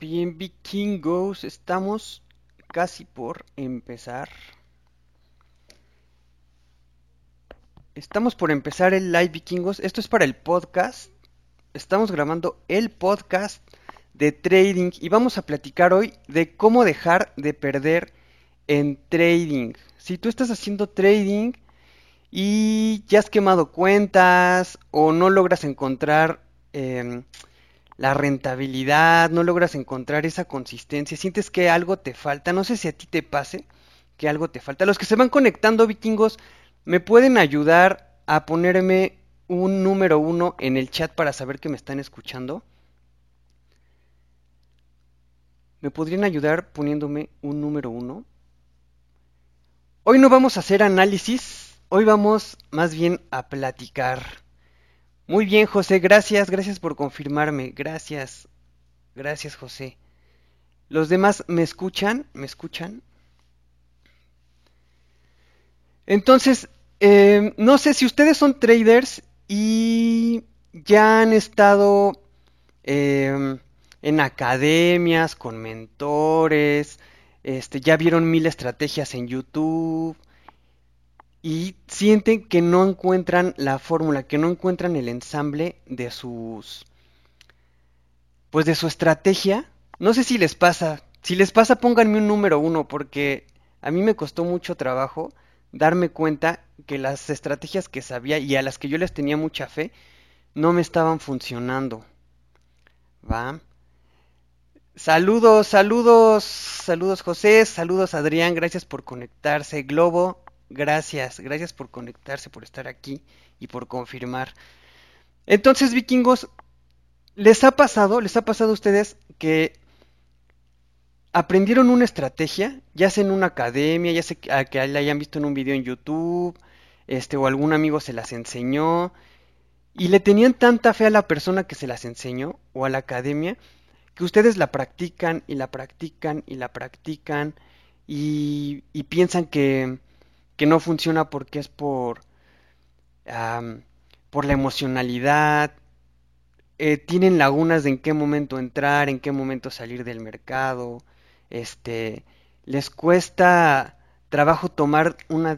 Bien, vikingos, estamos casi por empezar. Estamos por empezar el live vikingos. Esto es para el podcast. Estamos grabando el podcast de trading y vamos a platicar hoy de cómo dejar de perder en trading. Si tú estás haciendo trading y ya has quemado cuentas o no logras encontrar em, la rentabilidad, no logras encontrar esa consistencia, sientes que algo te falta, no sé si a ti te pase que algo te falta. Los que se van conectando, vikingos, me pueden ayudar a ponerme un número uno en el chat para saber que me están escuchando. ¿Me podrían ayudar poniéndome un número uno? Hoy no vamos a hacer análisis, hoy vamos más bien a platicar. Muy bien, José, gracias, gracias por confirmarme. Gracias, gracias, José. ¿Los demás me escuchan? ¿Me escuchan? Entonces, em, no sé si ustedes son traders y ya han estado em, en academias con mentores, este, ya vieron mil estrategias en YouTube y sienten que no encuentran la fórmula, que no encuentran el ensamble de sus pues de su estrategia. No sé si les pasa. Si les pasa, pónganme un número uno, porque a mí me costó mucho trabajo darme cuenta que las estrategias que sabía y a las que yo les tenía mucha fe no me estaban funcionando. ¿Va? Saludos, saludos, saludos José, saludos Adrián, gracias por conectarse. Globo, Gracias, gracias por conectarse, por estar aquí y por confirmar. Entonces, vikingos, ¿les ha pasado, les ha pasado a ustedes que aprendieron una estrategia, ya sea en una academia, ya sea que la hayan visto en un video en YouTube, este, o algún amigo se las enseñó, y le tenían tanta fe a la persona que se las enseñó, o a la academia, que ustedes la practican y la practican y la practican, y piensan que que no funciona porque es por, por la emocionalidad, eh, tienen lagunas de en qué momento entrar, en qué momento salir del mercado, este, les cuesta trabajo tomar una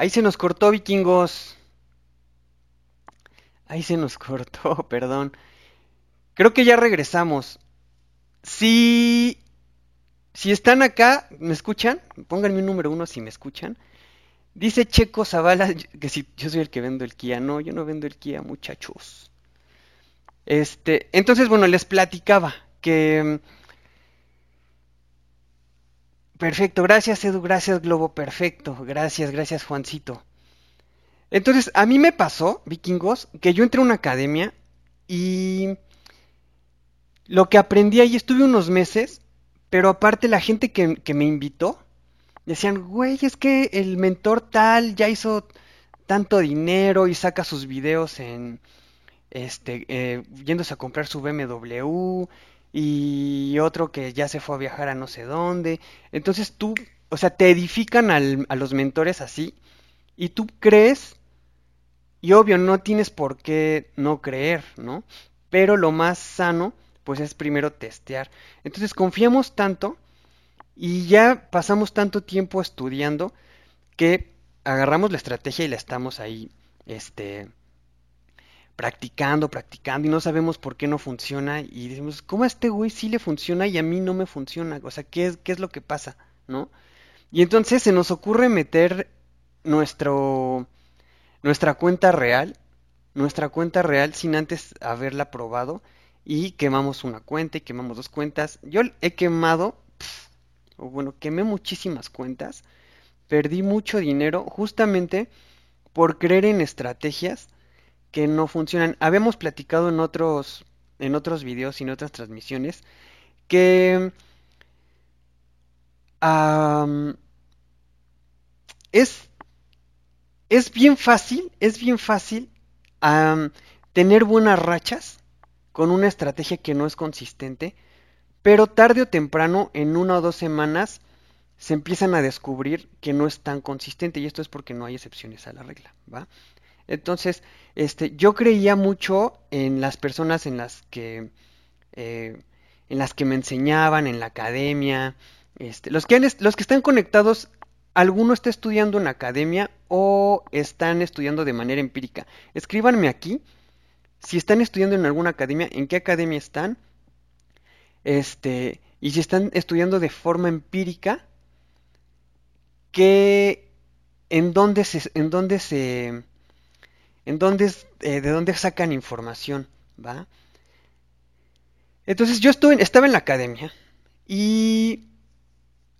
Ahí se nos cortó, vikingos. Ahí se nos cortó, perdón. Creo que ya regresamos. Si, si están acá, ¿me escuchan? Pónganme un número uno si me escuchan. Dice Checo Zavala que si yo soy el que vendo el Kia. No, yo no vendo el Kia, muchachos. Este, entonces, bueno, les platicaba que Perfecto, gracias Edu, gracias Globo, perfecto, gracias, gracias Juancito. Entonces, a mí me pasó, vikingos, que yo entré a una academia y lo que aprendí ahí estuve unos meses, pero aparte la gente que, me invitó, decían, güey, es que el mentor tal ya hizo tanto dinero y saca sus videos en, este, eh, yéndose a comprar su BMW y otro que ya se fue a viajar a no sé dónde. Entonces tú, o sea, te edifican a los mentores así y tú crees y obvio no tienes por qué no creer, ¿no? Pero lo más sano pues es primero testear. Entonces confiamos tanto y ya pasamos tanto tiempo estudiando que agarramos la estrategia y la estamos ahí este practicando, practicando y no sabemos por qué no funciona y decimos, ¿cómo a este güey sí le funciona y a mí no me funciona? O sea, ¿qué es, qué es lo que pasa? ¿No? Y entonces se nos ocurre meter nuestro, nuestra cuenta real, nuestra cuenta real sin antes haberla probado y quemamos una cuenta y quemamos dos cuentas. Yo he quemado, o bueno, quemé muchísimas cuentas, perdí mucho dinero justamente por creer en estrategias que no funcionan. Habíamos platicado en otros, en otros videos y en otras transmisiones que es, es bien fácil, es bien fácil tener buenas rachas con una estrategia que no es consistente, pero tarde o temprano, en una o dos semanas, se empiezan a descubrir que no es tan consistente y esto es porque no hay excepciones a la regla, ¿va? Entonces, este, yo creía mucho en las personas en las que, eh, en las que me enseñaban, en la academia, este, los, que los que están conectados, alguno está estudiando en academia o están estudiando de manera empírica. Escríbanme aquí si están estudiando en alguna academia, en qué academia están, este, y si están estudiando de forma empírica, que en dónde se, en dónde se, en dónde, eh, de dónde sacan información, ¿va? Entonces yo estuve, estaba en la academia y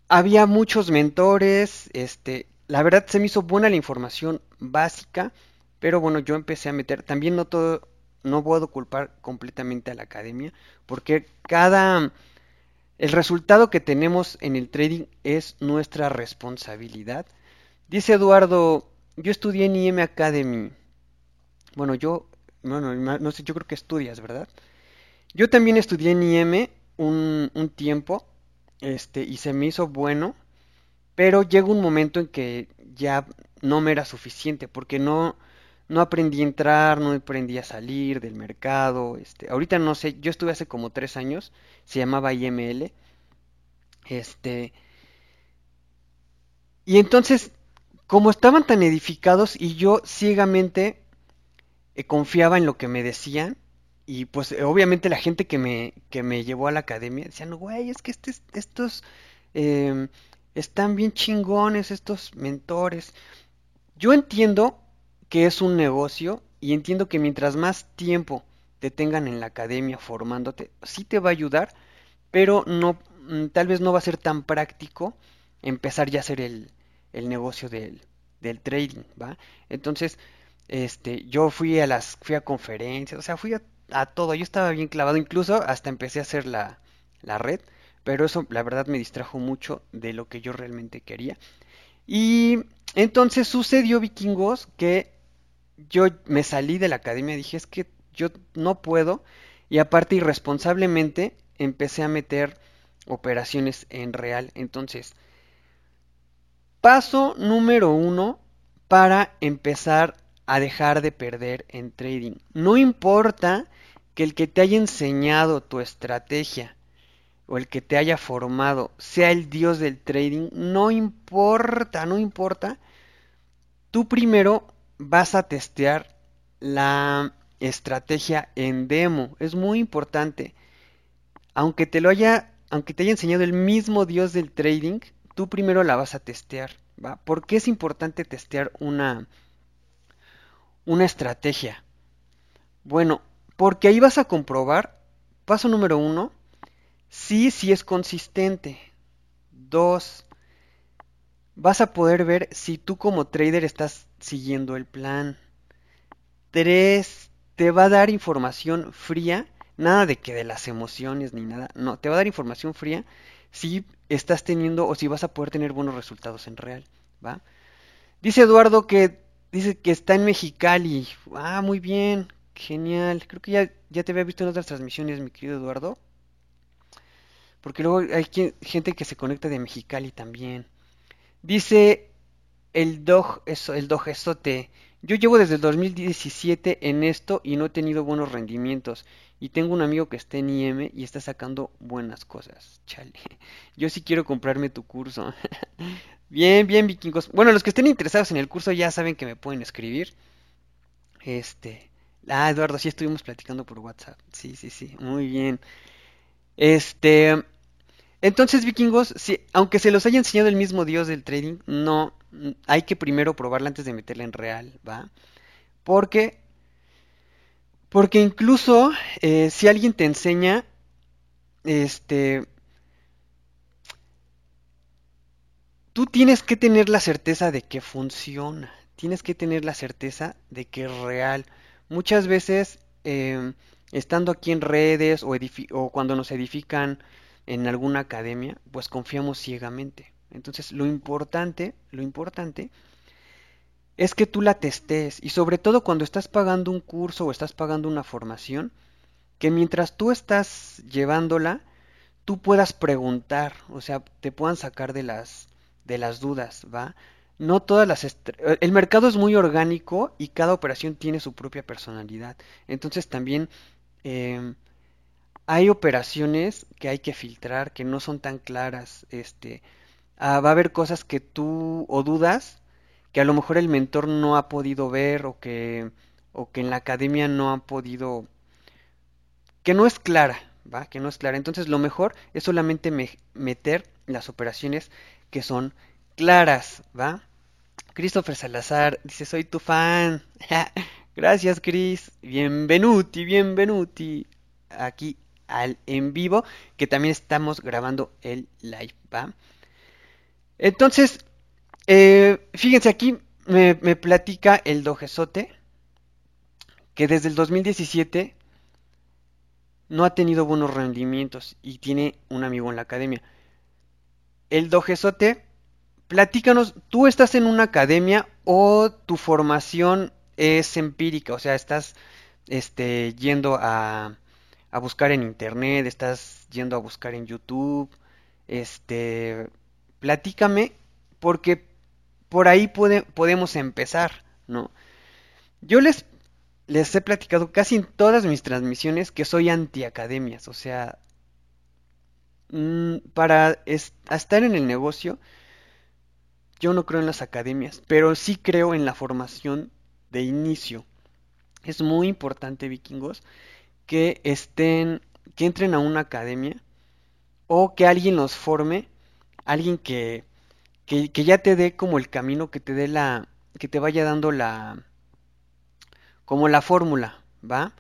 había muchos mentores, este, la verdad se me hizo buena la información básica, pero bueno, yo empecé a meter, también no todo, no puedo culpar completamente a la academia, porque cada, el resultado que tenemos en el trading es nuestra responsabilidad. Dice Eduardo, yo estudié en IM Academy. Bueno, yo, bueno, no sé, yo creo que estudias, ¿verdad? Yo también estudié en IM un, un tiempo este, y se me hizo bueno, pero llegó un momento en que ya no me era suficiente, porque no, no aprendí a entrar, no aprendí a salir del mercado, este, ahorita no sé, yo estuve hace como tres años, se llamaba IML, este, y entonces, como estaban tan edificados y yo ciegamente eh, confiaba en lo que me decían, y pues eh, obviamente la gente que me, que me llevó a la academia decían, güey, es que este, estos em, están bien chingones, estos mentores. Yo entiendo que es un negocio y entiendo que mientras más tiempo te tengan en la academia formándote, sí te va a ayudar, pero no, mm, tal vez no va a ser tan práctico empezar ya a hacer el, el negocio del, del trading, ¿va? Entonces, este, yo fui a las, fui a conferencias, o sea, fui a todo. Yo estaba bien clavado, incluso hasta empecé a hacer la, la red, pero eso la verdad me distrajo mucho de lo que yo realmente quería. Y entonces sucedió, vikingos, que yo me salí de la academia, dije es que yo no puedo, y aparte irresponsablemente empecé a meter operaciones en real. Entonces, paso número uno para empezar a dejar de perder en trading. No importa que el que te haya enseñado tu estrategia o el que te haya formado sea el dios del trading, no importa, no importa. Tú primero vas a testear la estrategia en demo. Es muy importante. Aunque te lo haya, aunque te haya enseñado el mismo dios del trading, tú primero la vas a testear. ¿va? ¿Por qué es importante testear una, una estrategia? Bueno, porque ahí vas a comprobar, paso número uno, si sí, es consistente. Dos, vas a poder ver si tú como trader estás siguiendo el plan. Tres, te va a dar información fría, nada de que de las emociones ni nada, no, te va a dar información fría si estás teniendo o si vas a poder tener buenos resultados en real, ¿va? Dice Eduardo que dice que está en Mexicali. Ah, muy bien. Genial. Creo que ya, ya te había visto en otras transmisiones, mi querido Eduardo. Porque luego hay gente que se conecta de Mexicali también. Dice el dog, eso, el dogesote. Yo llevo desde el 2017 en esto y no he tenido buenos rendimientos. Y tengo un amigo que está en IM y está sacando buenas cosas. Chale. Yo sí quiero comprarme tu curso. bien, bien, vikingos. Bueno, los que estén interesados en el curso ya saben que me pueden escribir. Este. Ah, Eduardo, sí estuvimos platicando por WhatsApp. Sí, sí, sí, muy bien. Este, entonces, vikingos, aunque se los haya enseñado el mismo dios del trading, no, hay que primero probarla antes de meterla en real, ¿va? Porque, porque incluso eh, si alguien te enseña, este, tú tienes que tener la certeza de que funciona, tienes que tener la certeza de que es real. Muchas veces, em, estando aquí en redes o, o, cuando nos edifican en alguna academia, pues confiamos ciegamente. Entonces, lo importante, lo importante es que tú la testes y sobre todo cuando estás pagando un curso o estás pagando una formación, que mientras tú estás llevándola, tú puedas preguntar, o sea, te puedan sacar de las de las dudas, ¿va? No todas las el mercado es muy orgánico y cada operación tiene su propia personalidad. Entonces también em, hay operaciones que hay que filtrar, que no son tan claras. Este, ah, va a haber cosas que tú o dudas que a lo mejor el mentor no ha podido ver o que, o que en la academia no ha podido, que no es clara, ¿va? Que no es clara. Entonces lo mejor es solamente meter las operaciones que son claras, ¿va? Christopher Salazar dice, soy tu fan. Gracias, Chris. Bienvenuti, bienvenuti. Aquí al en vivo, que también estamos grabando el live, ¿va? Entonces, eh, fíjense aquí, me, platica el dojesote que desde el 2017 no ha tenido buenos rendimientos y tiene un amigo en la academia. El dojesote, platícanos, ¿tú estás en una academia o tu formación es empírica? O sea, estás este, yendo a, a buscar en internet, estás yendo a buscar en YouTube, este, platícame, porque por ahí podemos empezar, ¿no? Yo les, les he platicado casi en todas mis transmisiones que soy antiacademias, o sea, mm, para estar en el negocio, yo no creo en las academias, pero sí creo en la formación de inicio. Es muy importante, vikingos, que estén, que entren a una academia o que alguien los forme, alguien que, que, ya te dé como el camino, que te dé la, que te vaya dando la, como la fórmula, ¿va?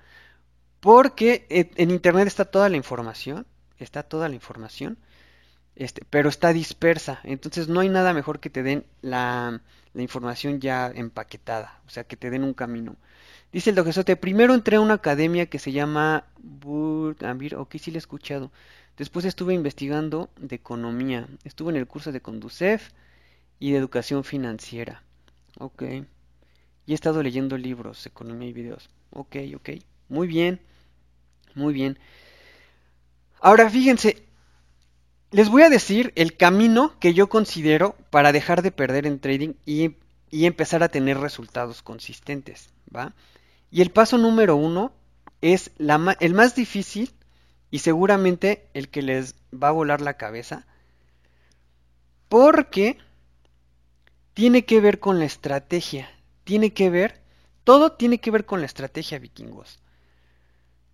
Porque en internet está toda la información, está toda la información, este, pero está dispersa, entonces no hay nada mejor que te den la, la información ya empaquetada, o sea, que te den un camino. Dice el dogesote, primero entré a una academia que se llama Burgambir, ok, sí le he escuchado. Después estuve investigando de economía. Estuve en el curso de Conducef y de educación financiera. Ok. Y he estado leyendo libros, economía y videos. Ok, ok. Muy bien. Muy bien. Ahora fíjense, les voy a decir el camino que yo considero para dejar de perder en trading y, empezar a tener resultados consistentes, ¿va? Y el paso número uno es el más difícil y seguramente el que les va a volar la cabeza. Porque tiene que ver con la estrategia. Tiene que ver, todo tiene que ver con la estrategia, vikingos.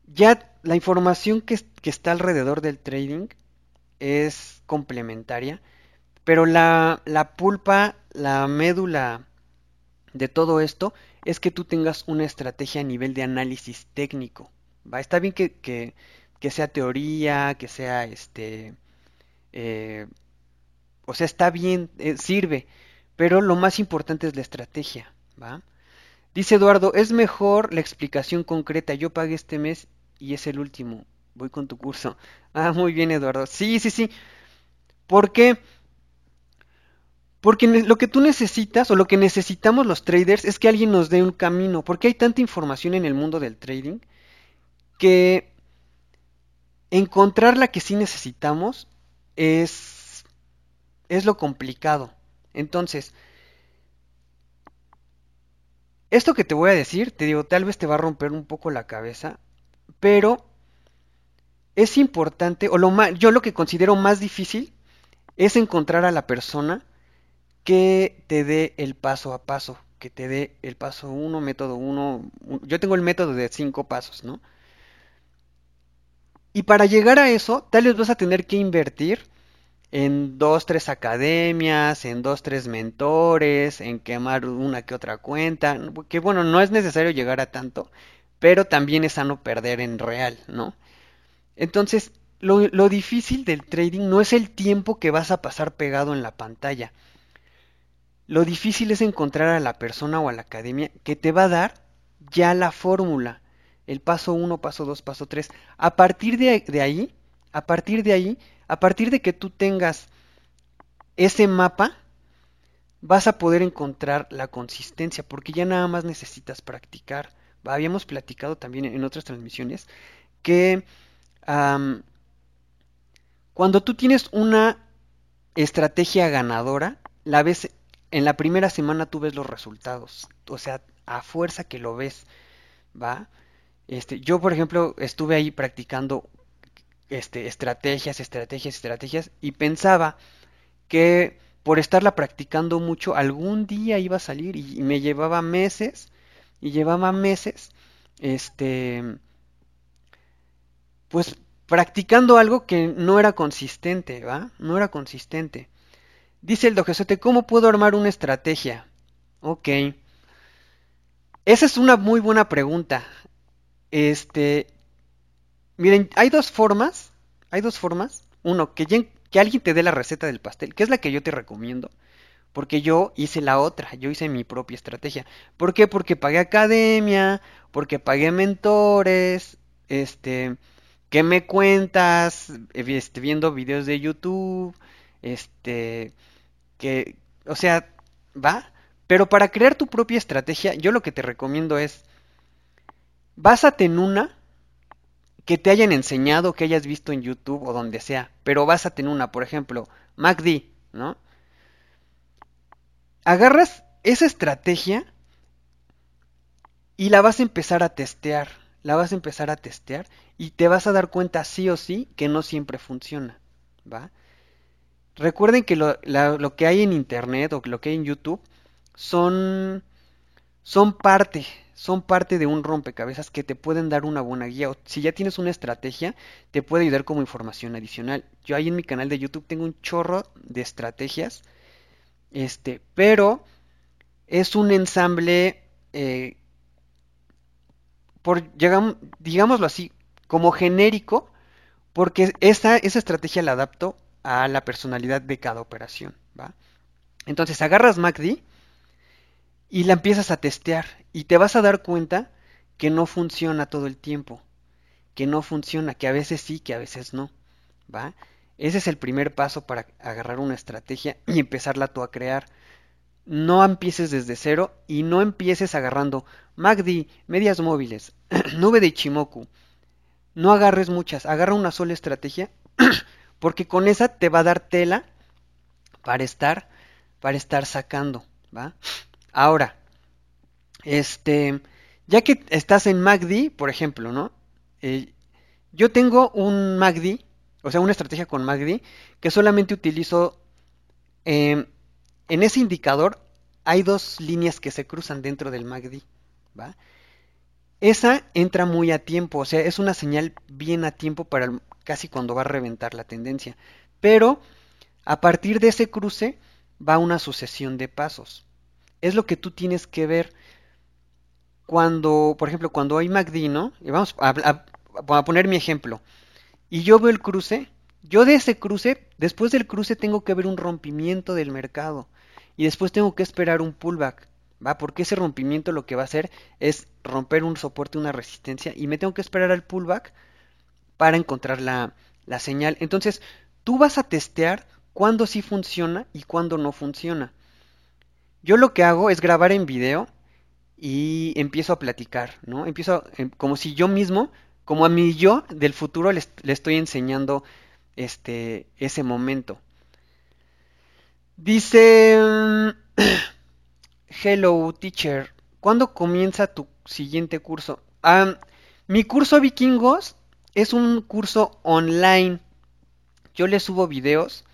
Ya la información que, que está alrededor del trading es complementaria, pero la, pulpa, la médula de todo esto es que tú tengas una estrategia a nivel de análisis técnico. ¿va? Está bien que, que, sea teoría, que sea este... Eh, o sea, está bien, eh, sirve, pero lo más importante es la estrategia. ¿va? Dice Eduardo, es mejor la explicación concreta. Yo pagué este mes y es el último. Voy con tu curso. Ah, muy bien, Eduardo. Sí, sí, sí. ¿Por qué? Porque lo que tú necesitas o lo que necesitamos los traders es que alguien nos dé un camino, porque hay tanta información en el mundo del trading que encontrar la que sí necesitamos es, es lo complicado. Entonces, esto que te voy a decir, te digo, tal vez te va a romper un poco la cabeza, pero es importante, o lo más, yo lo que considero más difícil es encontrar a la persona que te dé el paso a paso, que te dé el paso 1, método 1. Yo tengo el método de 5 pasos, ¿no? Y para llegar a eso, tal vez vas a tener que invertir en dos, tres academias, en dos, tres mentores, en quemar una que otra cuenta, que bueno, no es necesario llegar a tanto, pero también es sano perder en real, ¿no? Entonces, lo, difícil del trading no es el tiempo que vas a pasar pegado en la pantalla, lo difícil es encontrar a la persona o a la academia que te va a dar ya la fórmula. El paso 1, paso 2, paso 3. A partir de, ahí, a partir de ahí, A partir de que tú tengas ese mapa, vas a poder encontrar la consistencia, porque ya nada más necesitas practicar. Habíamos platicado también en otras transmisiones que cuando tú tienes una estrategia ganadora, la ves en la primera semana tú ves los resultados, o sea, a fuerza que lo ves, ¿va? Este, yo por ejemplo estuve ahí practicando este, estrategias, estrategias, estrategias y pensaba que por estarla practicando mucho algún día iba a salir y, me llevaba meses y llevaba meses este pues practicando algo que no era consistente, ¿va? No era consistente. Dice el dojesote, ¿cómo puedo armar una estrategia? Ok. Esa es una muy buena pregunta. Este, miren, hay dos formas, hay dos formas. Uno, que, que alguien te dé la receta del pastel, que es la que yo te recomiendo. Porque yo hice la otra, yo hice mi propia estrategia. ¿Por qué? Porque pagué academia, porque pagué mentores, este, ¿qué me cuentas? Este, viendo videos de YouTube, este, que, o sea, va. Pero para crear tu propia estrategia, yo lo que te recomiendo es, básate en una que te hayan enseñado, que hayas visto en YouTube o donde sea, pero básate en una, por ejemplo, MACD, ¿no? Agarras esa estrategia y la vas a empezar a testear, la vas a empezar a testear y te vas a dar cuenta sí o sí que no siempre funciona, ¿va? Recuerden que lo, que hay en Internet o lo que hay en YouTube son, son parte, son parte de un rompecabezas que te pueden dar una buena guía. Si ya tienes una estrategia, te puede ayudar como información adicional. Yo ahí en mi canal de YouTube tengo un chorro de estrategias. Este, pero es un ensamble, eh, por, digámoslo así, como genérico, porque esa, esa estrategia la adapto a la personalidad de cada operación. ¿va? Entonces agarras MACD y la empiezas a testear y te vas a dar cuenta que no funciona todo el tiempo, que no funciona, que a veces sí, que a veces no, ¿va? Ese es el primer paso para agarrar una estrategia y empezarla tú a crear. No empieces desde cero y no empieces agarrando MACD, medias móviles, nube de Ichimoku. No agarres muchas, agarra una sola estrategia porque con esa te va a dar tela para estar para estar sacando, ¿va? Ahora, este, ya que estás en MACD, por ejemplo, ¿no? Eh, yo tengo un MACD, o sea, una estrategia con MACD, que solamente utilizo, em, en ese indicador hay dos líneas que se cruzan dentro del MACD, ¿va? Esa entra muy a tiempo, o sea, es una señal bien a tiempo para casi cuando va a reventar la tendencia. Pero a partir de ese cruce va una sucesión de pasos es lo que tú tienes que ver cuando, por ejemplo, cuando hay MACD, ¿no? Y vamos a, poner mi ejemplo. Y yo veo el cruce, yo de ese cruce, después del cruce tengo que ver un rompimiento del mercado. Y después tengo que esperar un pullback. ¿Va? Porque ese rompimiento lo que va a hacer es romper un soporte, una resistencia. Y me tengo que esperar al pullback para encontrar la, la señal. Entonces, tú vas a testear cuándo sí funciona y cuándo no funciona. Yo lo que hago es grabar en video y empiezo a platicar, ¿no? Empiezo em, como si yo mismo, como a mi yo del futuro le, estoy enseñando este ese momento. Dice Hello teacher, ¿cuándo comienza tu siguiente curso? mi curso vikingos es un curso online. Yo le subo videos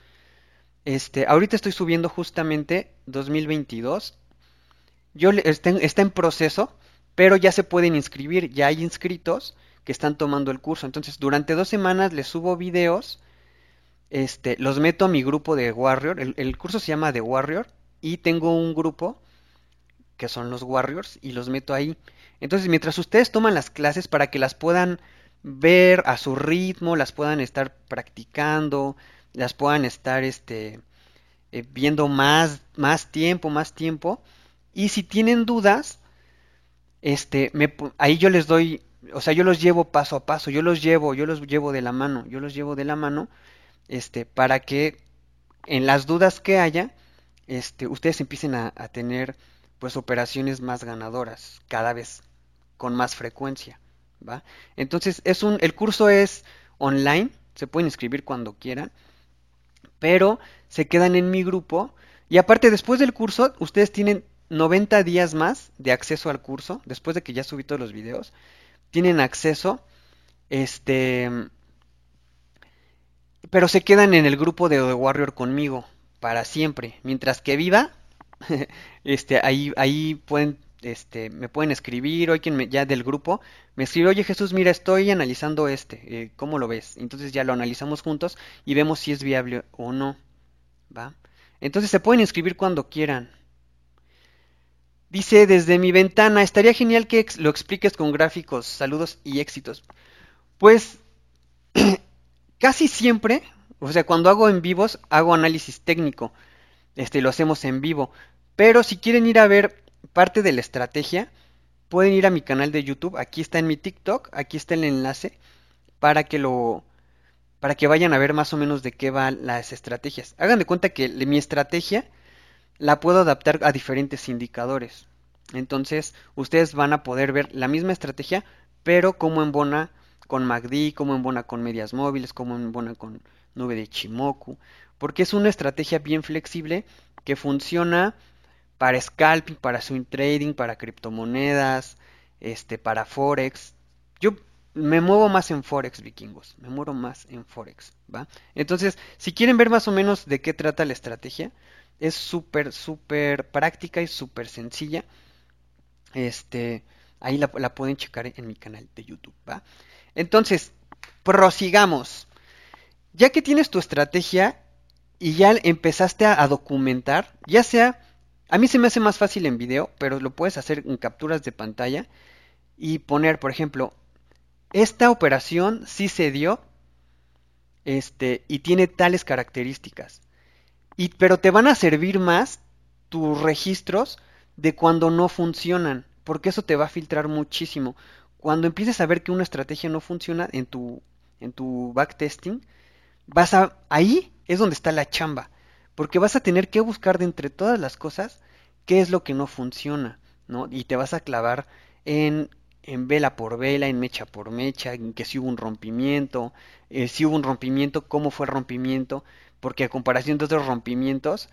este, ahorita estoy subiendo justamente 2022. Yo está en proceso, pero ya se pueden inscribir, ya hay inscritos que están tomando el curso. Entonces, durante dos semanas les subo videos, este, los meto a mi grupo de Warrior. El, el, curso se llama The Warrior y tengo un grupo que son los Warriors y los meto ahí. Entonces, mientras ustedes toman las clases para que las puedan ver a su ritmo, las puedan estar practicando, las puedan estar este, eh, viendo más, más tiempo, más tiempo. Y si tienen dudas, este, ahí yo les doy, o sea, yo los llevo paso a paso, yo los llevo, yo los llevo de la mano, yo los llevo de la mano este, para que en las dudas que haya, este, ustedes empiecen a, tener pues operaciones más ganadoras cada vez con más frecuencia, ¿va? Entonces es un, el curso es online, se pueden inscribir cuando quieran, pero se quedan en mi grupo y aparte después del curso ustedes tienen 90 días más de acceso al curso, después de que ya subí todos los videos, tienen acceso, este, pero se quedan en el grupo de The Warrior conmigo para siempre, mientras que viva, este, ahí, ahí pueden, este, me pueden escribir, o quien ya del grupo, me escribe, oye Jesús, mira, estoy analizando este, eh, ¿cómo lo ves? Entonces ya lo analizamos juntos y vemos si es viable o no, ¿va? Entonces se pueden inscribir cuando quieran. Dice, desde mi ventana, estaría genial que lo expliques con gráficos, saludos y éxitos. Pues casi siempre, o sea, cuando hago en vivos, hago análisis técnico. Este, lo hacemos en vivo. Pero si quieren ir a ver parte de la estrategia, pueden ir a mi canal de YouTube. Aquí está en mi TikTok, aquí está el enlace para que lo para que vayan a ver más o menos de qué van las estrategias. Hagan de cuenta que mi estrategia la puedo adaptar a diferentes indicadores. Entonces, ustedes van a poder ver la misma estrategia, pero como embona con MACD, como embona con medias móviles, como embona con nube de Chimoku, porque es una estrategia bien flexible que funciona para scalping, para swing trading, para criptomonedas, este, para forex. Yo me muevo más en forex, vikingos, me muevo más en forex, ¿va? Entonces, si quieren ver más o menos de qué trata la estrategia, es súper, súper práctica y súper sencilla. Este, ahí la, pueden checar en mi canal de YouTube, ¿va? Entonces, prosigamos. Ya que tienes tu estrategia y ya empezaste a, documentar, ya sea, a mí se me hace más fácil en video, pero lo puedes hacer en capturas de pantalla y poner, por ejemplo, esta operación sí se dio, este, y tiene tales características. Y, pero te van a servir más tus registros de cuando no funcionan, porque eso te va a filtrar muchísimo. Cuando empieces a ver que una estrategia no funciona en tu, en tu backtesting, vas a, ahí es donde está la chamba, porque vas a tener que buscar de entre todas las cosas qué es lo que no funciona, ¿no? Y te vas a clavar en, en vela por vela, en mecha por mecha, en que si hubo un rompimiento, eh, si hubo un rompimiento, cómo fue el rompimiento, porque a comparación de otros rompimientos,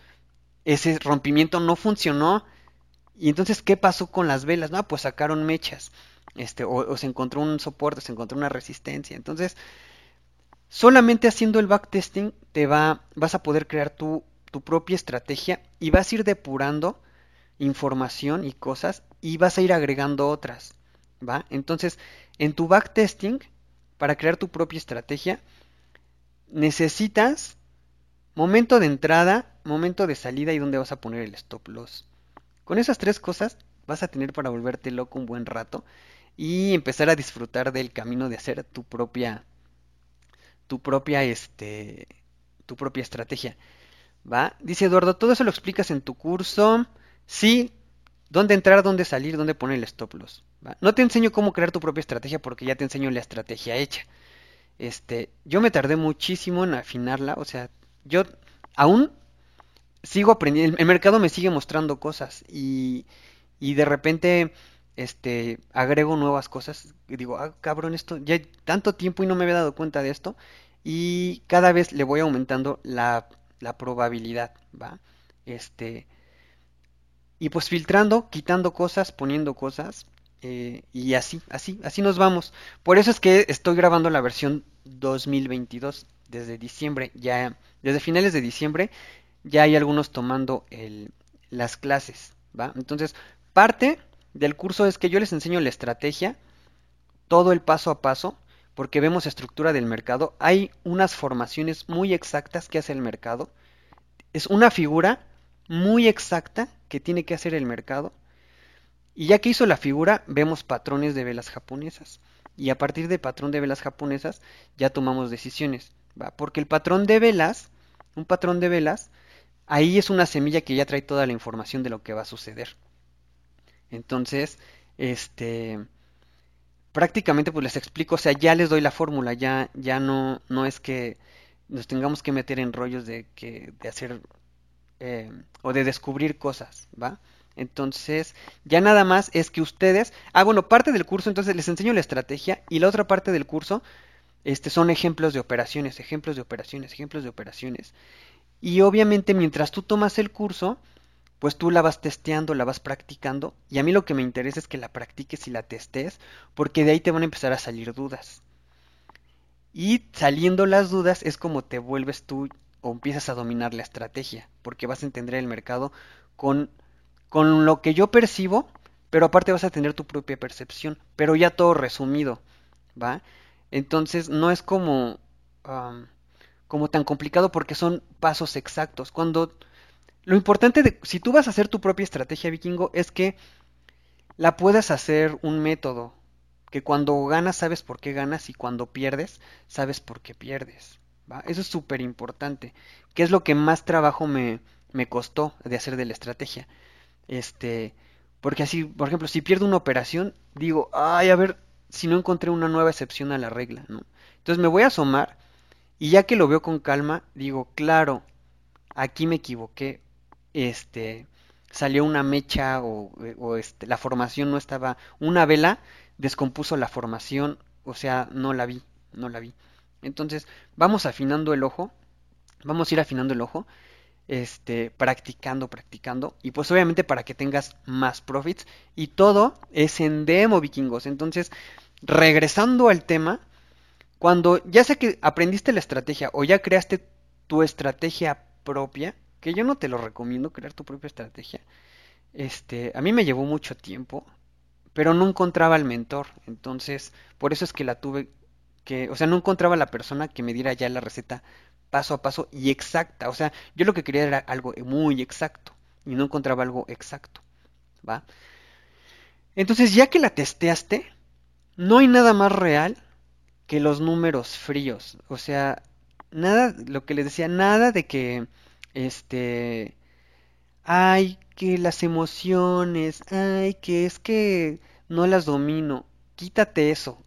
ese rompimiento no funcionó. Y entonces, ¿qué pasó con las velas? No, pues sacaron mechas. Este, o, se encontró un soporte, se encontró una resistencia. Entonces, solamente haciendo el backtesting te va, vas a poder crear tu, tu propia estrategia y vas a ir depurando información y cosas y vas a ir agregando otras. ¿Va? Entonces, en tu backtesting, para crear tu propia estrategia, necesitas Momento de entrada, momento de salida y dónde vas a poner el stop loss. Con esas tres cosas vas a tener para volverte loco un buen rato y empezar a disfrutar del camino de hacer tu propia tu propia este tu propia estrategia. ¿Va? Dice Eduardo, ¿todo eso lo explicas en tu curso? Sí, dónde entrar, dónde salir, dónde poner el stop loss. No te enseño cómo crear tu propia estrategia porque ya te enseño la estrategia hecha. Este, yo me tardé muchísimo en afinarla, o sea, yo aún sigo aprendiendo, el mercado me sigue mostrando cosas y, de repente este agrego nuevas cosas y digo, ah, cabrón, esto ya hay tanto tiempo y no me había dado cuenta de esto y cada vez le voy aumentando la, la probabilidad, ¿va? Este y pues filtrando, quitando cosas, poniendo cosas eh, y así, así, así nos vamos. Por eso es que estoy grabando la versión 2022 desde diciembre, ya desde finales de diciembre ya hay algunos tomando el, las clases, ¿va? Entonces, parte del curso es que yo les enseño la estrategia, todo el paso a paso, porque vemos estructura del mercado, hay unas formaciones muy exactas que hace el mercado, es una figura muy exacta que tiene que hacer el mercado, y ya que hizo la figura, vemos patrones de velas japonesas, y a partir de patrón de velas japonesas ya tomamos decisiones. Porque el patrón de velas, un patrón de velas, ahí es una semilla que ya trae toda la información de lo que va a suceder. Entonces, este, prácticamente pues les explico, o sea, ya les doy la fórmula, ya, ya no, no es que nos tengamos que meter en rollos de que de hacer eh, o de descubrir cosas, ¿va? Entonces, ya nada más es que ustedes, ah, bueno, parte del curso, entonces les enseño la estrategia y la otra parte del curso, este, son ejemplos de operaciones, ejemplos de operaciones, ejemplos de operaciones. Y obviamente mientras tú tomas el curso, pues tú la vas testeando, la vas practicando. Y a mí lo que me interesa es que la practiques y la testes, porque de ahí te van a empezar a salir dudas. Y saliendo las dudas es como te vuelves tú o empiezas a dominar la estrategia, porque vas a entender el mercado con, con lo que yo percibo, pero aparte vas a tener tu propia percepción, pero ya todo resumido, ¿va? Entonces no es como, como tan complicado porque son pasos exactos. Cuando lo importante de si tú vas a hacer tu propia estrategia vikingo es que la puedas hacer un método, que cuando ganas sabes por qué ganas y cuando pierdes sabes por qué pierdes. Eso es súper importante, que es lo que más trabajo me, me costó de hacer de la estrategia. Este, porque así, por ejemplo, si pierdo una operación, digo, ay, a ver si no encontré una nueva excepción a la regla. Entonces me voy a asomar y ya que lo veo con calma, digo, claro, aquí me equivoqué, este, salió una mecha o, o este, la formación no estaba, una vela descompuso la formación, o sea, no la vi, no la vi. Entonces, vamos afinando el ojo, vamos a ir afinando el ojo, este, practicando, practicando, y pues obviamente para que tengas más profits, y todo es en demo vikingos. Entonces, regresando al tema, cuando ya sé que aprendiste la estrategia o ya creaste tu estrategia propia, que yo no te lo recomiendo crear tu propia estrategia, este, a mí me llevó mucho tiempo, pero no encontraba al mentor. Entonces, por eso es que la tuve que, o sea, no encontraba la persona que me diera ya la receta paso a paso y exacta. O sea, yo lo que quería era algo muy exacto y no encontraba algo exacto. ¿Va? Entonces, ya que la testeaste, no hay nada más real que los números fríos. O sea, nada, lo que les decía, nada de que, este, ay, que las emociones, ay, que es que no las domino. Quítate eso.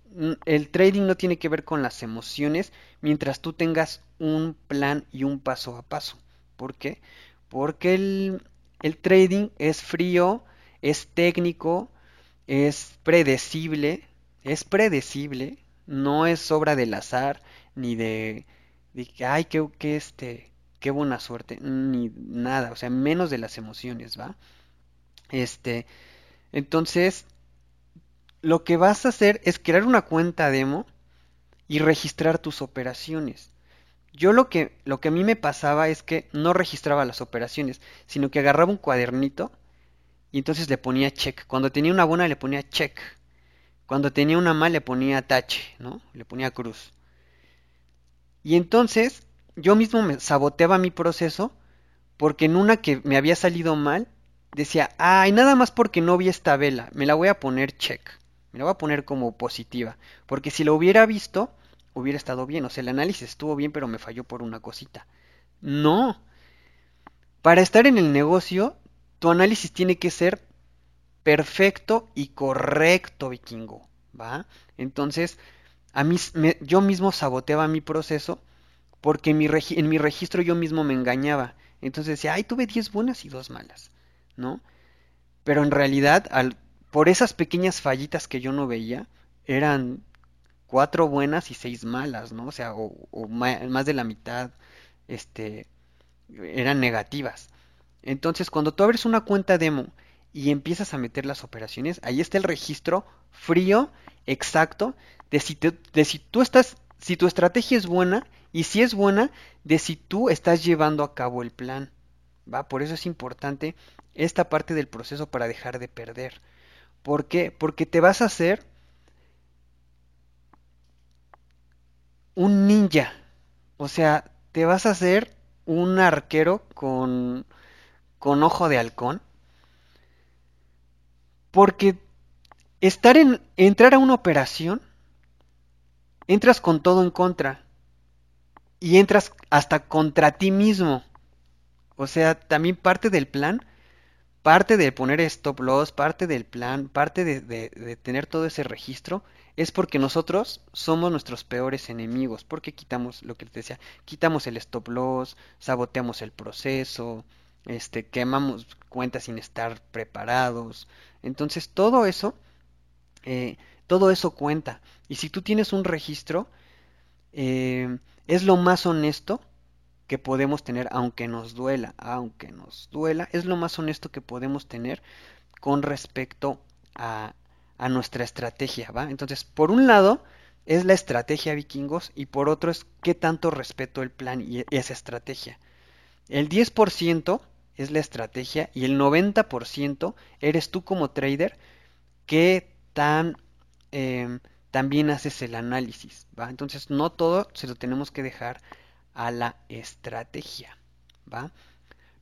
El trading no tiene que ver con las emociones mientras tú tengas un plan y un paso a paso. ¿Por qué? Porque el, el trading es frío, es técnico, es predecible, es predecible, no es obra del azar, ni de, de que, ay, que, que este, qué buena suerte, ni nada, o sea, menos de las emociones, ¿va? Este, entonces, lo que vas a hacer es crear una cuenta demo y registrar tus operaciones. Yo lo que, lo que a mí me pasaba es que no registraba las operaciones, sino que agarraba un cuadernito y entonces le ponía check. Cuando tenía una buena le ponía check. Cuando tenía una mal le ponía tache, ¿no? Le ponía cruz. Y entonces yo mismo me saboteaba mi proceso porque en una que me había salido mal, decía, ay, nada más porque no vi esta vela, me la voy a poner check, me la voy a poner como positiva, porque si lo hubiera visto, hubiera estado bien, o sea, el análisis estuvo bien, pero me falló por una cosita. No, para estar en el negocio, tu análisis tiene que ser perfecto y correcto, vikingo, ¿va? Entonces, a mí, yo mismo saboteaba mi proceso porque en mi registro yo mismo me engañaba. Entonces decía, ay, tuve 10 buenas y 2 malas, ¿no? Pero en realidad, al, por esas pequeñas fallitas que yo no veía, eran 4 buenas y 6 malas, ¿no? O sea, o, más de la mitad, este, eran negativas. Entonces, cuando tú abres una cuenta demo y empiezas a meter las operaciones, ahí está el registro frío, exacto, de si, de si tú estás, si tu estrategia es buena y si es buena, de si tú estás llevando a cabo el plan. ¿Va? Por eso es importante esta parte del proceso para dejar de perder. ¿Por qué? Porque te vas a hacer un ninja. O sea, te vas a hacer un arquero con, con ojo de halcón. Porque estar en entrar a una operación entras con todo en contra y entras hasta contra ti mismo. O sea, también parte del plan parte de poner stop loss, parte del plan, parte de, tener todo ese registro, es porque nosotros somos nuestros peores enemigos, porque quitamos lo que te decía, quitamos el stop loss, saboteamos el proceso, este, quemamos cuentas sin estar preparados. Entonces todo eso, eh, todo eso cuenta. Y si tú tienes un registro, eh, es lo más honesto que podemos tener, aunque nos duela, aunque nos duela, es lo más honesto que podemos tener con respecto a, nuestra estrategia, ¿va? Entonces, por un lado, es la estrategia vikingos y por otro es qué tanto respeto el plan y esa estrategia. El 10% es la estrategia y el 90% eres tú como trader que tan eh, también haces el análisis, ¿va? Entonces no todo se lo tenemos que dejar a la estrategia, ¿va?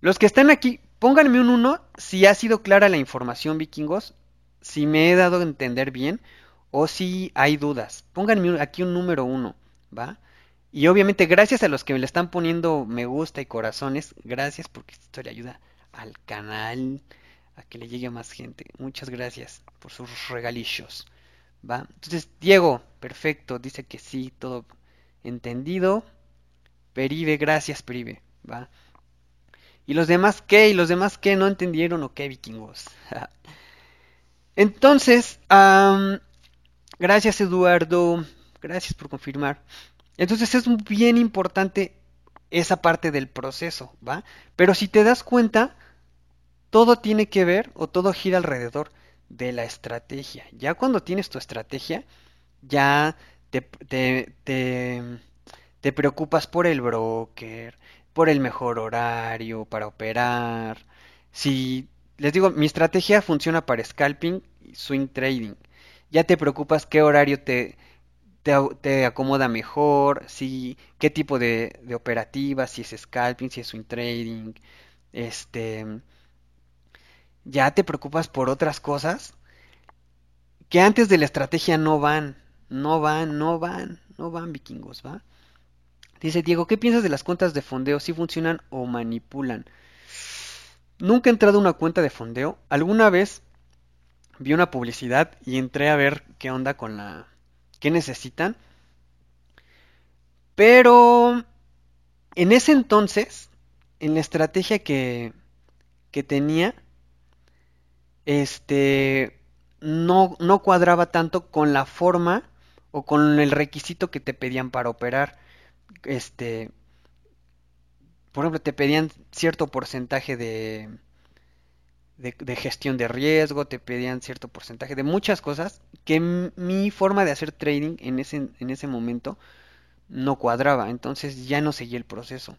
Los que están aquí, pónganme un 1 si ha sido clara la información, vikingos, si me he dado a entender bien o si hay dudas. Pónganme aquí un número 1, ¿va? Y obviamente gracias a los que me le están poniendo me gusta y corazones, gracias porque esto le ayuda al canal a que le llegue a más gente. Muchas gracias por sus regalillos. ¿Va? Entonces, Diego, perfecto, dice que sí, todo entendido. Peribe, gracias, Peribe. ¿Va? ¿Y los demás qué? ¿Y los demás qué? ¿No entendieron o qué, vikingos? Entonces, gracias, Eduardo. Gracias por confirmar. Entonces es bien importante esa parte del proceso, ¿va? Pero si te das cuenta, todo tiene que ver o todo gira alrededor de la estrategia. Ya cuando tienes tu estrategia, ya te, te, preocupas por el broker, por el mejor horario para operar. Si les digo, mi estrategia funciona para scalping y swing trading. Ya te preocupas qué horario te, te, acomoda mejor, si, qué tipo de, de operativa, si es scalping, si es swing trading, este, ya te preocupas por otras cosas que antes de la estrategia no van, no van, no van, no van vikingos, ¿va? Dice Diego, ¿qué piensas de las cuentas de fondeo? ¿Si funcionan o manipulan? Nunca he entrado a una cuenta de fondeo. Alguna vez vi una publicidad y entré a ver qué onda con la... qué necesitan. Pero en ese entonces, en la estrategia que, que tenía, este, no, no cuadraba tanto con la forma o con el requisito que te pedían para operar. Este, por ejemplo, te pedían cierto porcentaje de, de, gestión de riesgo, te pedían cierto porcentaje de muchas cosas que mi forma de hacer trading en ese, en ese momento no cuadraba. Entonces ya no seguí el proceso.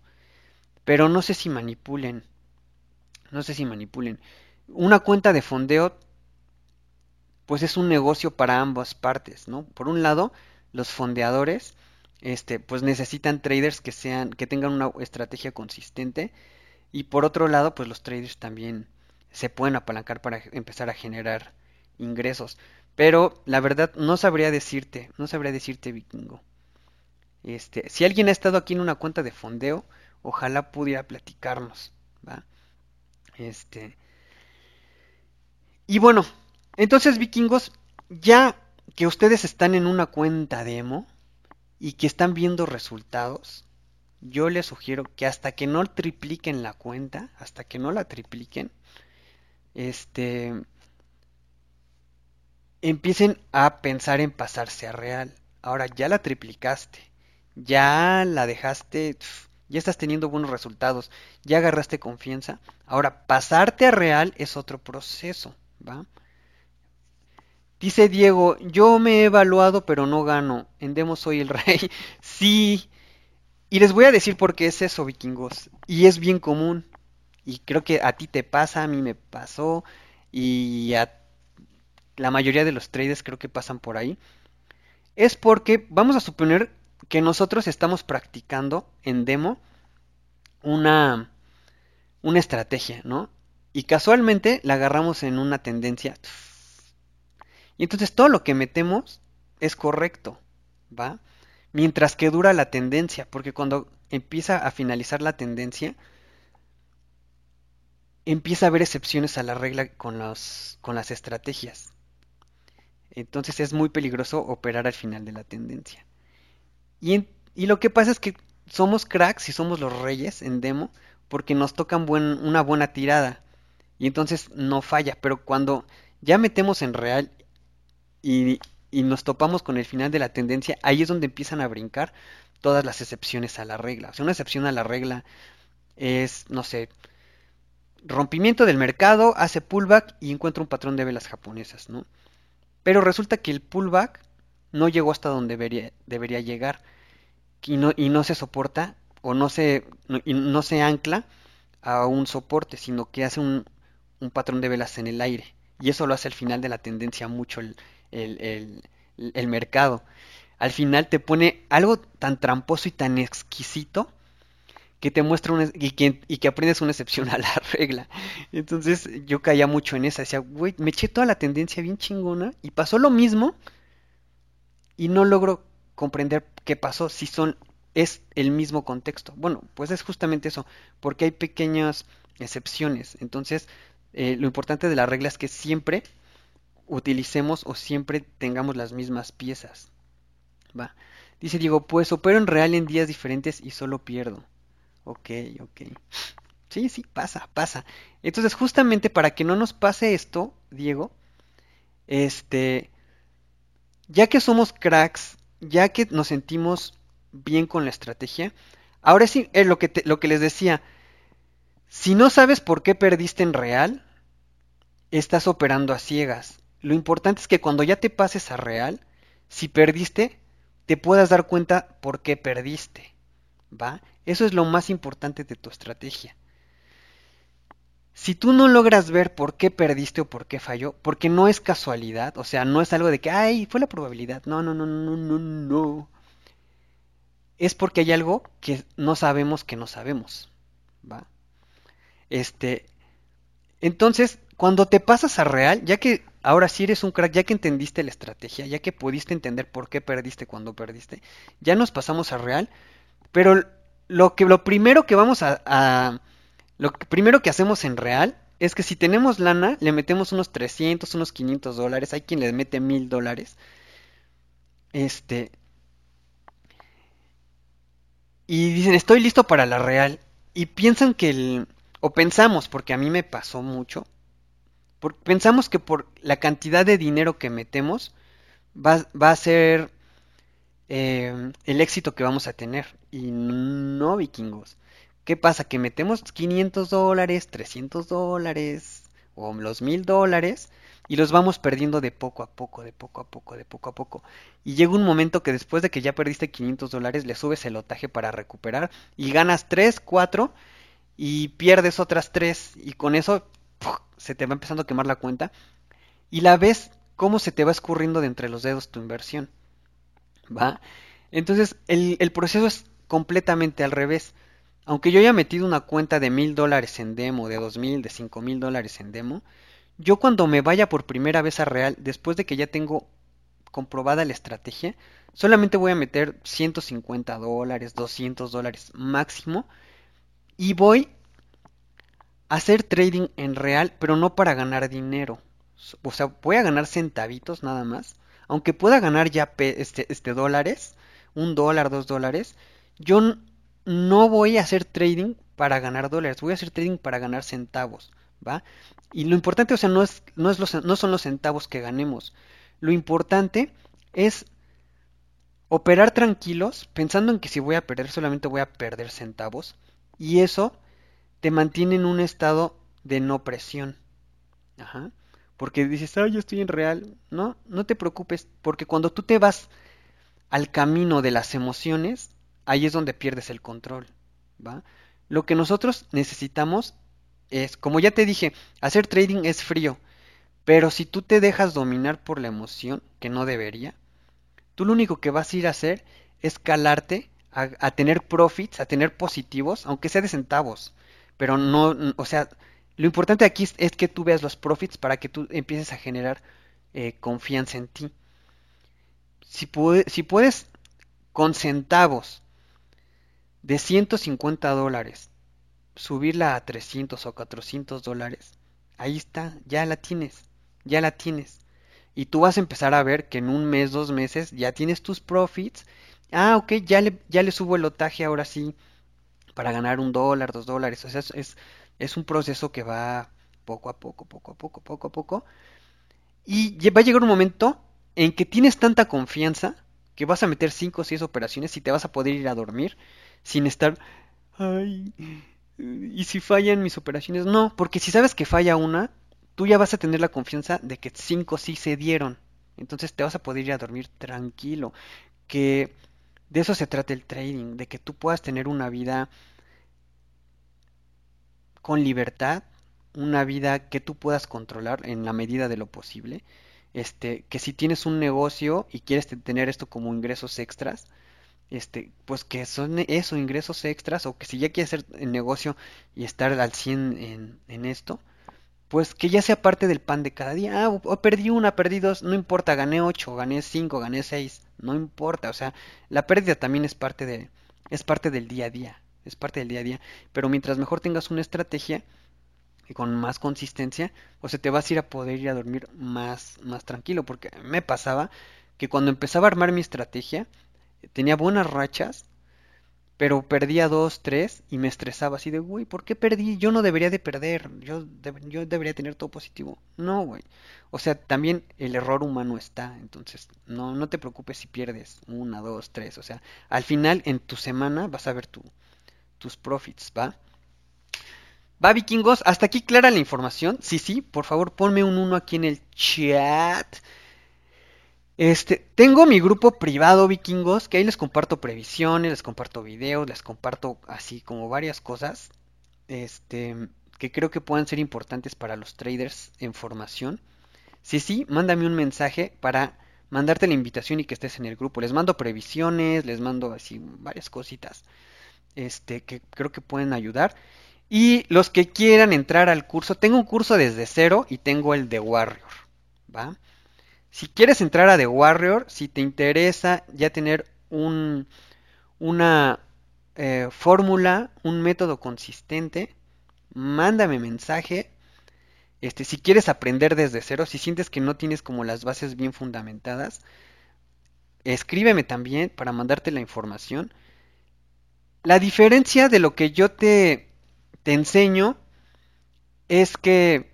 Pero no sé si manipulen. No sé si manipulen. Una cuenta de fondeo, pues es un negocio para ambas partes, ¿no? Por un lado, los fondeadores, este, pues necesitan traders que sean, que tengan una estrategia consistente, y por otro lado, pues los traders también se pueden apalancar para empezar a generar ingresos. Pero la verdad no sabría decirte, no sabría decirte vikingo. Este, si alguien ha estado aquí en una cuenta de fondeo, ojalá pudiera platicarnos, ¿va? Este, y bueno, entonces vikingos, ya que ustedes están en una cuenta demo y que están viendo resultados, yo les sugiero que hasta que no tripliquen la cuenta, hasta que no la tripliquen, este empiecen a pensar en pasarse a real. Ahora ya la triplicaste, ya la dejaste, ya estás teniendo buenos resultados, ya agarraste confianza. Ahora pasarte a real es otro proceso. ¿va? Dice Diego, yo me he evaluado pero no gano. En Demo soy el rey. sí. Y les voy a decir por qué es eso, vikingos. Y es bien común. Y creo que a ti te pasa, a mí me pasó. Y a la mayoría de los traders creo que pasan por ahí. Es porque vamos a suponer que nosotros estamos practicando en demo una, una estrategia, ¿no? Y casualmente la agarramos en una tendencia. Y entonces todo lo que metemos es correcto, ¿va? Mientras que dura la tendencia, porque cuando empieza a finalizar la tendencia, empieza a haber excepciones a la regla con, los, con las estrategias. Entonces es muy peligroso operar al final de la tendencia. Y, y lo que pasa es que somos cracks y somos los reyes en demo porque nos tocan una buena tirada. Y entonces no falla. Pero cuando ya metemos en real y, y nos topamos con el final de la tendencia, ahí es donde empiezan a brincar todas las excepciones a la regla. O sea, una excepción a la regla es, no sé, rompimiento del mercado, hace pullback y encuentra un patrón de velas japonesas, ¿no? Pero resulta que el pullback no llegó hasta donde debería, llegar y no, y no se soporta o no se, no, se ancla a un soporte, sino que hace un, un, patrón de velas en el aire. Y eso lo hace al final de la tendencia mucho el, el, el mercado. Al final te pone algo tan tramposo y tan exquisito que te muestra una, y, que, y que aprendes una excepción a la regla. Entonces yo caía mucho en esa, decía, güey, me eché toda la tendencia bien chingona y pasó lo mismo y no logro comprender qué pasó, si son, es el mismo contexto. Bueno, pues es justamente eso, porque hay pequeñas excepciones. Entonces, eh, lo importante de la regla es que siempre utilicemos o siempre tengamos las mismas piezas. Va. Dice Diego, pues opero en real en días diferentes y solo pierdo. Ok, ok. Sí, sí, pasa, pasa. Entonces, justamente para que no nos pase esto, Diego, este, ya que somos cracks, ya que nos sentimos bien con la estrategia, ahora sí, es lo que, lo que les decía, si no sabes por qué perdiste en real, estás operando a ciegas. Lo importante es que cuando ya te pases a real, si perdiste, te puedas dar cuenta por qué perdiste. ¿Va? Eso es lo más importante de tu estrategia. Si tú no logras ver por qué perdiste o por qué falló, porque no es casualidad, o sea, no es algo de que, ay, fue la probabilidad. No, no, no, no, no, no. Es porque hay algo que no sabemos que no sabemos. ¿Va? Este. Entonces, cuando te pasas a real, ya que ahora sí eres un crack, ya que entendiste la estrategia, ya que pudiste entender por qué perdiste cuando perdiste, ya nos pasamos a real, pero lo que lo primero que vamos a, lo primero que hacemos en real es que si tenemos lana le metemos unos 300 unos 500 dólares hay quien le mete 1000 dólares este y dicen estoy listo para la real y piensan que el o pensamos porque a mí me pasó mucho pensamos que por la cantidad de dinero que metemos va, va a ser eh, el éxito que vamos a tener. Y no, vikingos. ¿Qué pasa? Que metemos 500 dólares, 300 dólares o los 1000 dólares y los vamos perdiendo de poco a poco, de poco a poco, de poco a poco. Y llega un momento que después de que ya perdiste 500 dólares, le subes el otaje para recuperar y ganas 3, 4 y pierdes otras 3 y con eso se te va empezando a quemar la cuenta y la ves cómo se te va escurriendo de entre los dedos tu inversión. ¿va? Entonces, el, proceso es completamente al revés. Aunque yo haya metido una cuenta de mil dólares en demo, de dos mil, de cinco mil dólares en demo, yo cuando me vaya por primera vez a real, después de que ya tengo comprobada la estrategia, solamente voy a meter 150 dólares, 200 dólares máximo y voy hacer trading en real, pero no para ganar dinero. O sea, voy a ganar centavitos nada más aunque pueda ganar ya este, este dólares, un dólar, dos dólares, yo no voy a hacer trading para ganar dólares, voy a hacer trading para ganar centavos, ¿va? Y lo importante, o sea, no, es, no, es los, no son los centavos que ganemos, lo importante es operar tranquilos, pensando en que si voy a perder solamente voy a perder centavos, y eso te mantiene en un estado de no presión. Ajá. Porque dices, ah, yo estoy en real. No, no te preocupes, porque cuando tú te vas al camino de las emociones, ahí es donde pierdes el control. ¿va? Lo que nosotros necesitamos es, como ya te dije, hacer trading es frío. Pero si tú te dejas dominar por la emoción, que no debería, tú lo único que vas a ir a hacer es calarte a, a tener profits, a tener positivos, aunque sea de centavos. Pero no, o sea, lo importante aquí es, que tú veas los profits para que tú empieces a generar eh, confianza en ti. Si, si puedes con centavos de 150 dólares subirla a 300 o 400 dólares, ahí está, ya la tienes, ya la tienes. Y tú vas a empezar a ver que en un mes, dos meses, ya tienes tus profits. Ah, ok, ya le, ya le subo el lotaje ahora sí para ganar un dólar, dos dólares. O sea, es, es un proceso que va poco a poco, poco a poco, poco a poco. Y va a llegar un momento en que tienes tanta confianza que vas a meter 5 o 6 operaciones y te vas a poder ir a dormir sin estar, ay, ¿y si fallan mis operaciones? No, porque si sabes que falla una, tú ya vas a tener la confianza de que 5 sí se dieron. Entonces te vas a poder ir a dormir tranquilo. Que de eso se trata el trading, de que tú puedas tener una vida con libertad, una vida que tú puedas controlar en la medida de lo posible. Este, que si tienes un negocio y quieres tener esto como ingresos extras, este, pues que son eso, ingresos extras, o que si ya quieres hacer el negocio y estar al 100 en, en esto, pues que ya sea parte del pan de cada día. Ah, perdí una, perdí dos, no importa, gané ocho, gané cinco, gané seis, no importa, o sea, la pérdida también es parte de, es parte del día a día, es parte del día a día, pero mientras mejor tengas una estrategia y con más consistencia, o sea, te vas a ir a poder ir a dormir más, más tranquilo, porque me pasaba que cuando empezaba a armar mi estrategia, tenía buenas rachas, pero perdía dos, tres y me estresaba así de, güey, ¿por qué perdí? Yo no debería de perder, yo, yo debería tener todo positivo. No, güey. O sea, también el error humano está, entonces no, no te preocupes si pierdes una, dos, tres. O sea, al final en tu semana vas a ver tu, tus profits, ¿va? Va, vikingos, hasta aquí clara la información. Sí, sí, por favor ponme un uno aquí en el chat. Este, tengo mi grupo privado vikingos, que ahí les comparto previsiones, les comparto videos, les comparto así como varias cosas, este, que creo que puedan ser importantes para los traders en formación. Si sí, mándame un mensaje para mandarte la invitación y que estés en el grupo. Les mando previsiones, les mando así varias cositas, este, que creo que pueden ayudar. Y los que quieran entrar al curso, tengo un curso desde cero y tengo el de Warrior, ¿va? Si quieres entrar a The Warrior, si te interesa ya tener un, una eh, fórmula, un método consistente, mándame mensaje. Este, si quieres aprender desde cero, si sientes que no tienes como las bases bien fundamentadas, escríbeme también para mandarte la información. La diferencia de lo que yo te, te enseño es que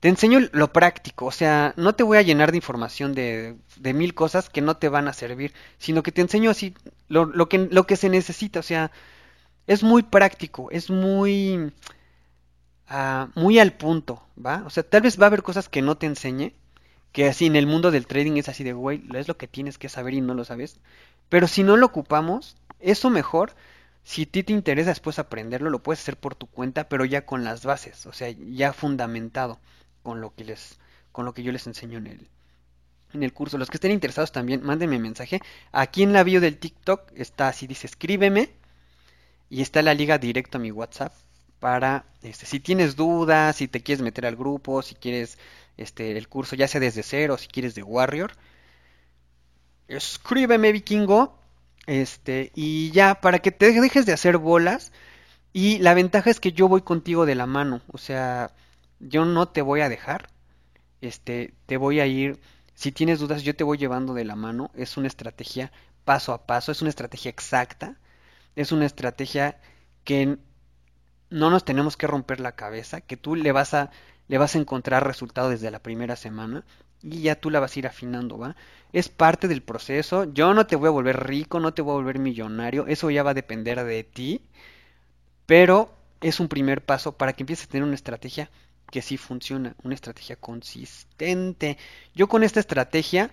te enseño lo práctico, o sea, no te voy a llenar de información de, mil cosas que no te van a servir, sino que te enseño así lo, lo que se necesita, o sea, es muy práctico, es muy, uh, muy al punto, ¿va? O sea, tal vez va a haber cosas que no te enseñe, que así en el mundo del trading es así de, güey, es lo que tienes que saber y no lo sabes, pero si no lo ocupamos, eso mejor, si a ti te interesa después aprenderlo, lo puedes hacer por tu cuenta, pero ya con las bases, o sea, ya fundamentado con lo que les con lo que yo les enseño en el en el curso. Los que estén interesados también, mándenme mensaje. Aquí en la bio del TikTok está así dice escríbeme y está la liga directo a mi WhatsApp para este si tienes dudas, si te quieres meter al grupo, si quieres este el curso ya sea desde cero, si quieres de Warrior. Escríbeme vikingo este y ya para que te dejes de hacer bolas y la ventaja es que yo voy contigo de la mano, o sea, yo no te voy a dejar, este, te voy a ir, si tienes dudas, yo te voy llevando de la mano, es una estrategia paso a paso, es una estrategia exacta, es una estrategia que no nos tenemos que romper la cabeza, que tú le vas a, le vas a encontrar resultado desde la primera semana y ya tú la vas a ir afinando, ¿va? Es parte del proceso, yo no te voy a volver rico, no te voy a volver millonario, eso ya va a depender de ti, pero es un primer paso para que empieces a tener una estrategia que sí funciona, una estrategia consistente. Yo con esta estrategia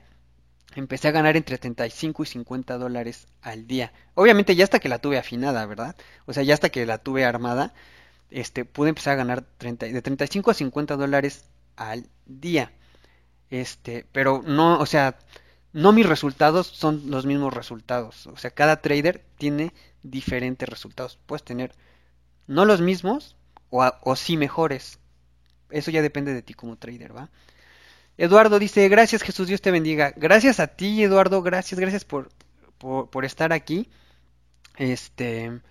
empecé a ganar entre 35 y 50 dólares al día. Obviamente ya hasta que la tuve afinada, ¿verdad? O sea, ya hasta que la tuve armada, este, pude empezar a ganar 30, de 35 a 50 dólares al día. Este, pero no, o sea, no mis resultados son los mismos resultados. O sea, cada trader tiene diferentes resultados. Puedes tener no los mismos o, o sí mejores. Eso ya depende de ti como trader, ¿va? Eduardo dice, gracias Jesús, Dios te bendiga. Gracias a ti, Eduardo, gracias, gracias por, por, estar aquí. Este,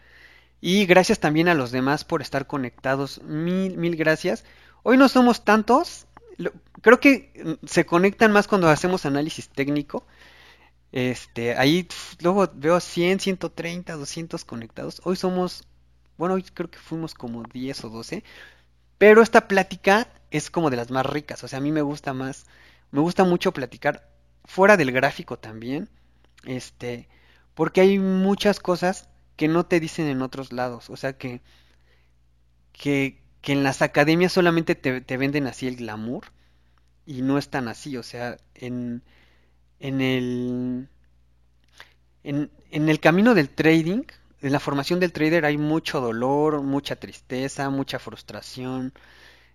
Y gracias también a los demás por estar conectados. Mil, mil gracias. Hoy no somos tantos. Creo que mm, se conectan más cuando hacemos análisis técnico. Este, ahí luego veo 100, 130, 200 conectados. Hoy somos, bueno, hoy creo que fuimos como 10 o 12. Pero esta plática es como de las más ricas. O sea, a mí me gusta más, me gusta mucho platicar fuera del gráfico también. Este, porque hay muchas cosas que no te dicen en otros lados. O sea, que, que, que en las academias solamente te, venden así el glamour y no es tan así. O sea, en, en el, en, en el camino del trading, en la formación del trader hay mucho dolor, mucha tristeza, mucha frustración.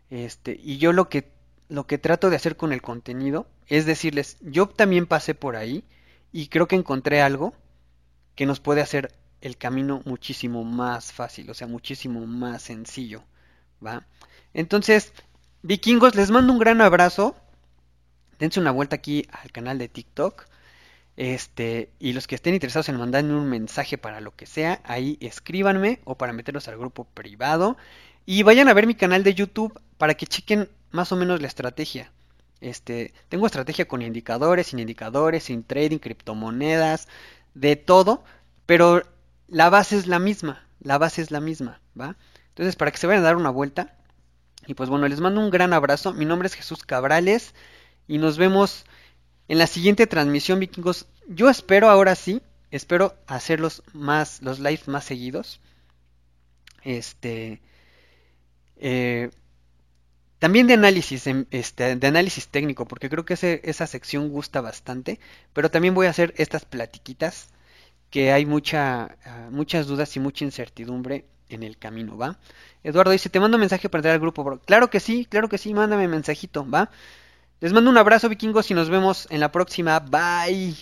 Este, y yo lo que, lo que trato de hacer con el contenido es decirles, yo también pasé por ahí y creo que encontré algo que nos puede hacer el camino muchísimo más fácil, o sea, muchísimo más sencillo, ¿va? Entonces, vikingos, les mando un gran abrazo. Dense una vuelta aquí al canal de TikTok. Este, y los que estén interesados en mandarme un mensaje para lo que sea, ahí escríbanme o para meterlos al grupo privado. Y vayan a ver mi canal de YouTube para que chequen más o menos la estrategia. Este, tengo estrategia con indicadores, sin indicadores, sin trading, criptomonedas, de todo, pero la base es la misma, la base es la misma, ¿va? Entonces, para que se vayan a dar una vuelta, y pues bueno, les mando un gran abrazo, mi nombre es Jesús Cabrales, y nos vemos en la siguiente transmisión, vikingos. Yo espero ahora sí, espero hacerlos más, los live más seguidos. Este, eh, también de análisis, em, este, de análisis técnico, porque creo que esa sección gusta bastante. Pero también voy a hacer estas platiquitas, que hay mucha, ah, muchas dudas y mucha incertidumbre en el camino, ¿va? Eduardo dice, te mando mensaje para entrar al grupo. Claro que sí, claro que sí, mándame mensajito, ¿va? Les mando un abrazo vikingos y nos vemos en la próxima. Bye.